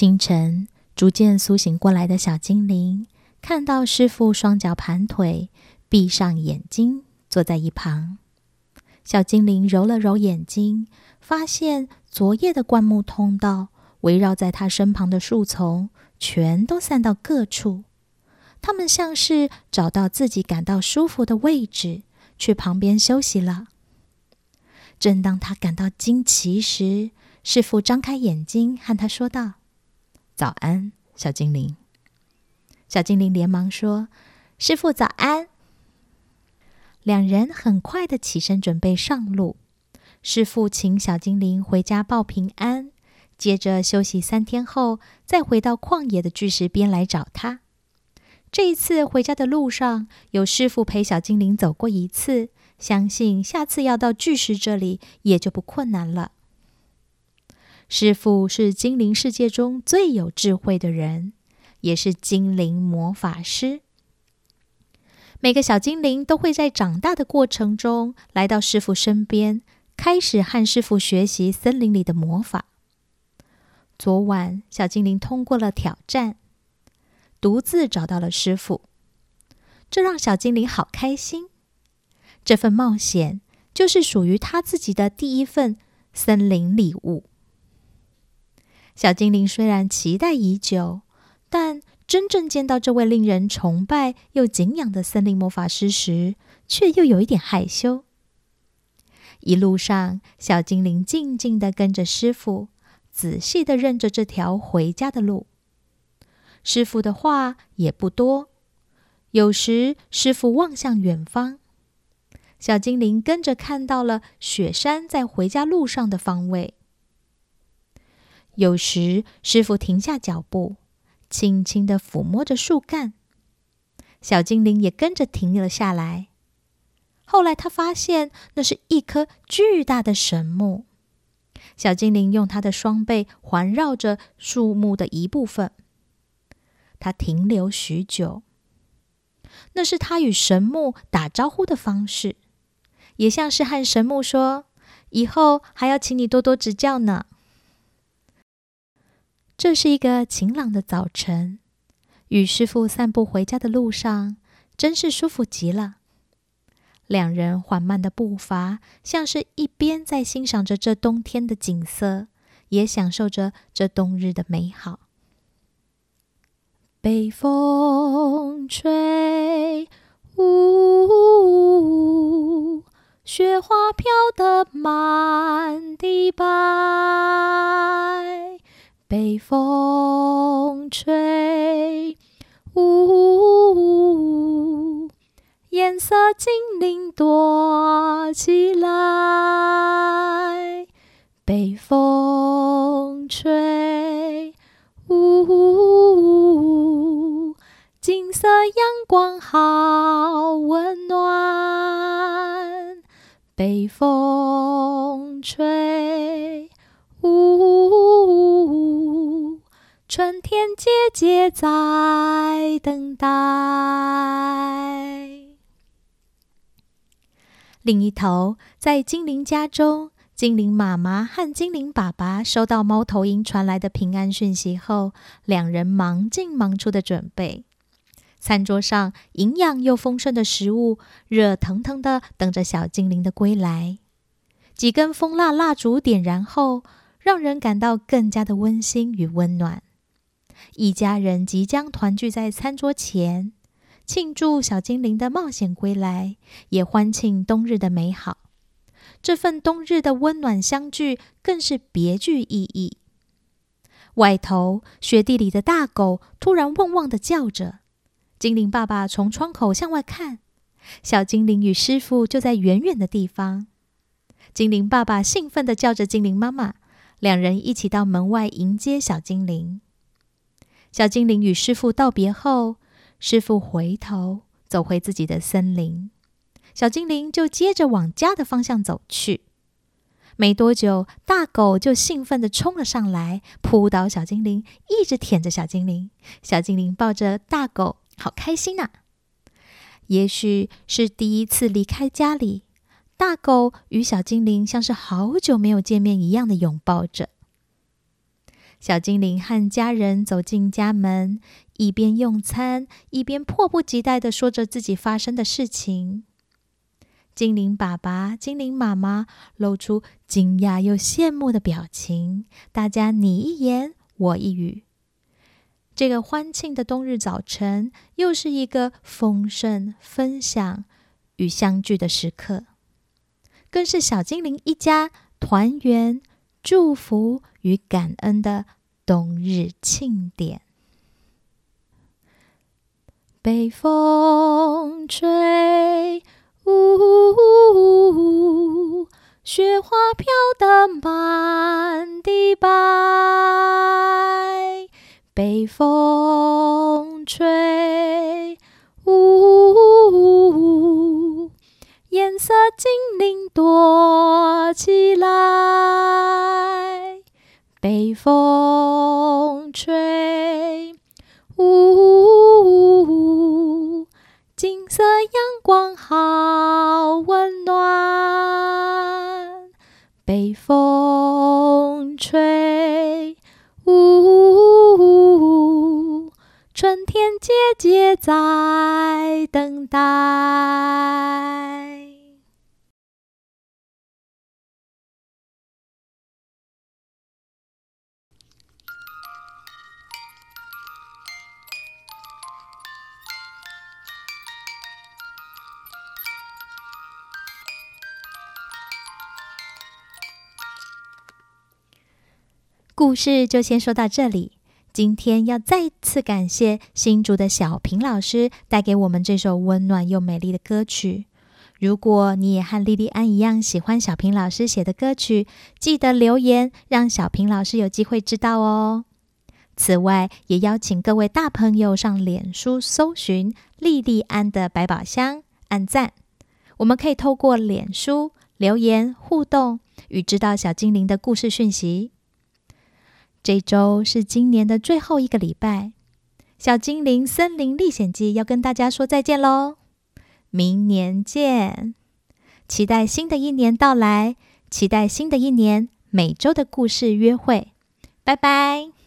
清晨，逐渐苏醒过来的小精灵看到师傅双脚盘腿，闭上眼睛，坐在一旁。小精灵揉了揉眼睛，发现昨夜的灌木通道围绕在他身旁的树丛全都散到各处，他们像是找到自己感到舒服的位置，去旁边休息了。正当他感到惊奇时，师傅张开眼睛和他说道。早安，小精灵。小精灵连忙说：“师傅早安。”两人很快的起身准备上路。师傅请小精灵回家报平安，接着休息三天后，再回到旷野的巨石边来找他。这一次回家的路上，有师傅陪小精灵走过一次，相信下次要到巨石这里也就不困难了。师傅是精灵世界中最有智慧的人，也是精灵魔法师。每个小精灵都会在长大的过程中来到师傅身边，开始和师傅学习森林里的魔法。昨晚，小精灵通过了挑战，独自找到了师傅，这让小精灵好开心。这份冒险就是属于他自己的第一份森林礼物。小精灵虽然期待已久，但真正见到这位令人崇拜又敬仰的森林魔法师时，却又有一点害羞。一路上，小精灵静静的跟着师傅，仔细的认着这条回家的路。师傅的话也不多，有时师傅望向远方，小精灵跟着看到了雪山在回家路上的方位。有时，师傅停下脚步，轻轻的抚摸着树干，小精灵也跟着停了下来。后来，他发现那是一棵巨大的神木。小精灵用他的双臂环绕着树木的一部分，他停留许久。那是他与神木打招呼的方式，也像是和神木说：“以后还要请你多多指教呢。”这是一个晴朗的早晨，与师傅散步回家的路上，真是舒服极了。两人缓慢的步伐，像是一边在欣赏着这冬天的景色，也享受着这冬日的美好。北风吹，呜，雪花飘得满地白。北风吹，呜呜呜，颜色精灵躲起来。北风吹，呜，金色阳光好温暖。北风吹，呜。春天，姐姐在等待。另一头，在精灵家中，精灵妈妈和精灵爸爸收到猫头鹰传来的平安讯息后，两人忙进忙出的准备。餐桌上，营养又丰盛的食物，热腾腾的等着小精灵的归来。几根蜂蜡蜡烛点燃后，让人感到更加的温馨与温暖。一家人即将团聚在餐桌前，庆祝小精灵的冒险归来，也欢庆冬日的美好。这份冬日的温暖相聚更是别具意义。外头雪地里的大狗突然汪汪的叫着，精灵爸爸从窗口向外看，小精灵与师傅就在远远的地方。精灵爸爸兴奋的叫着精灵妈妈，两人一起到门外迎接小精灵。小精灵与师傅道别后，师傅回头走回自己的森林，小精灵就接着往家的方向走去。没多久，大狗就兴奋地冲了上来，扑倒小精灵，一直舔着小精灵。小精灵抱着大狗，好开心呐！也许是第一次离开家里，大狗与小精灵像是好久没有见面一样的拥抱着。小精灵和家人走进家门，一边用餐，一边迫不及待地说着自己发生的事情。精灵爸爸、精灵妈妈露出惊讶又羡慕的表情，大家你一言我一语。这个欢庆的冬日早晨，又是一个丰盛、分享与相聚的时刻，更是小精灵一家团圆。祝福与感恩的冬日庆典。北风吹，呜，雪花飘得满地白。北风吹，呜，颜色精灵躲起来。北风吹，呜，金色阳光好温暖。北风吹，呜，春天姐姐在等待。故事就先说到这里。今天要再次感谢新竹的小平老师带给我们这首温暖又美丽的歌曲。如果你也和莉莉安一样喜欢小平老师写的歌曲，记得留言让小平老师有机会知道哦。此外，也邀请各位大朋友上脸书搜寻莉莉安的百宝箱，按赞。我们可以透过脸书留言互动，与知道小精灵的故事讯息。这周是今年的最后一个礼拜，《小精灵森林历险记》要跟大家说再见喽！明年见！期待新的一年到来，期待新的一年每周的故事约会，拜拜。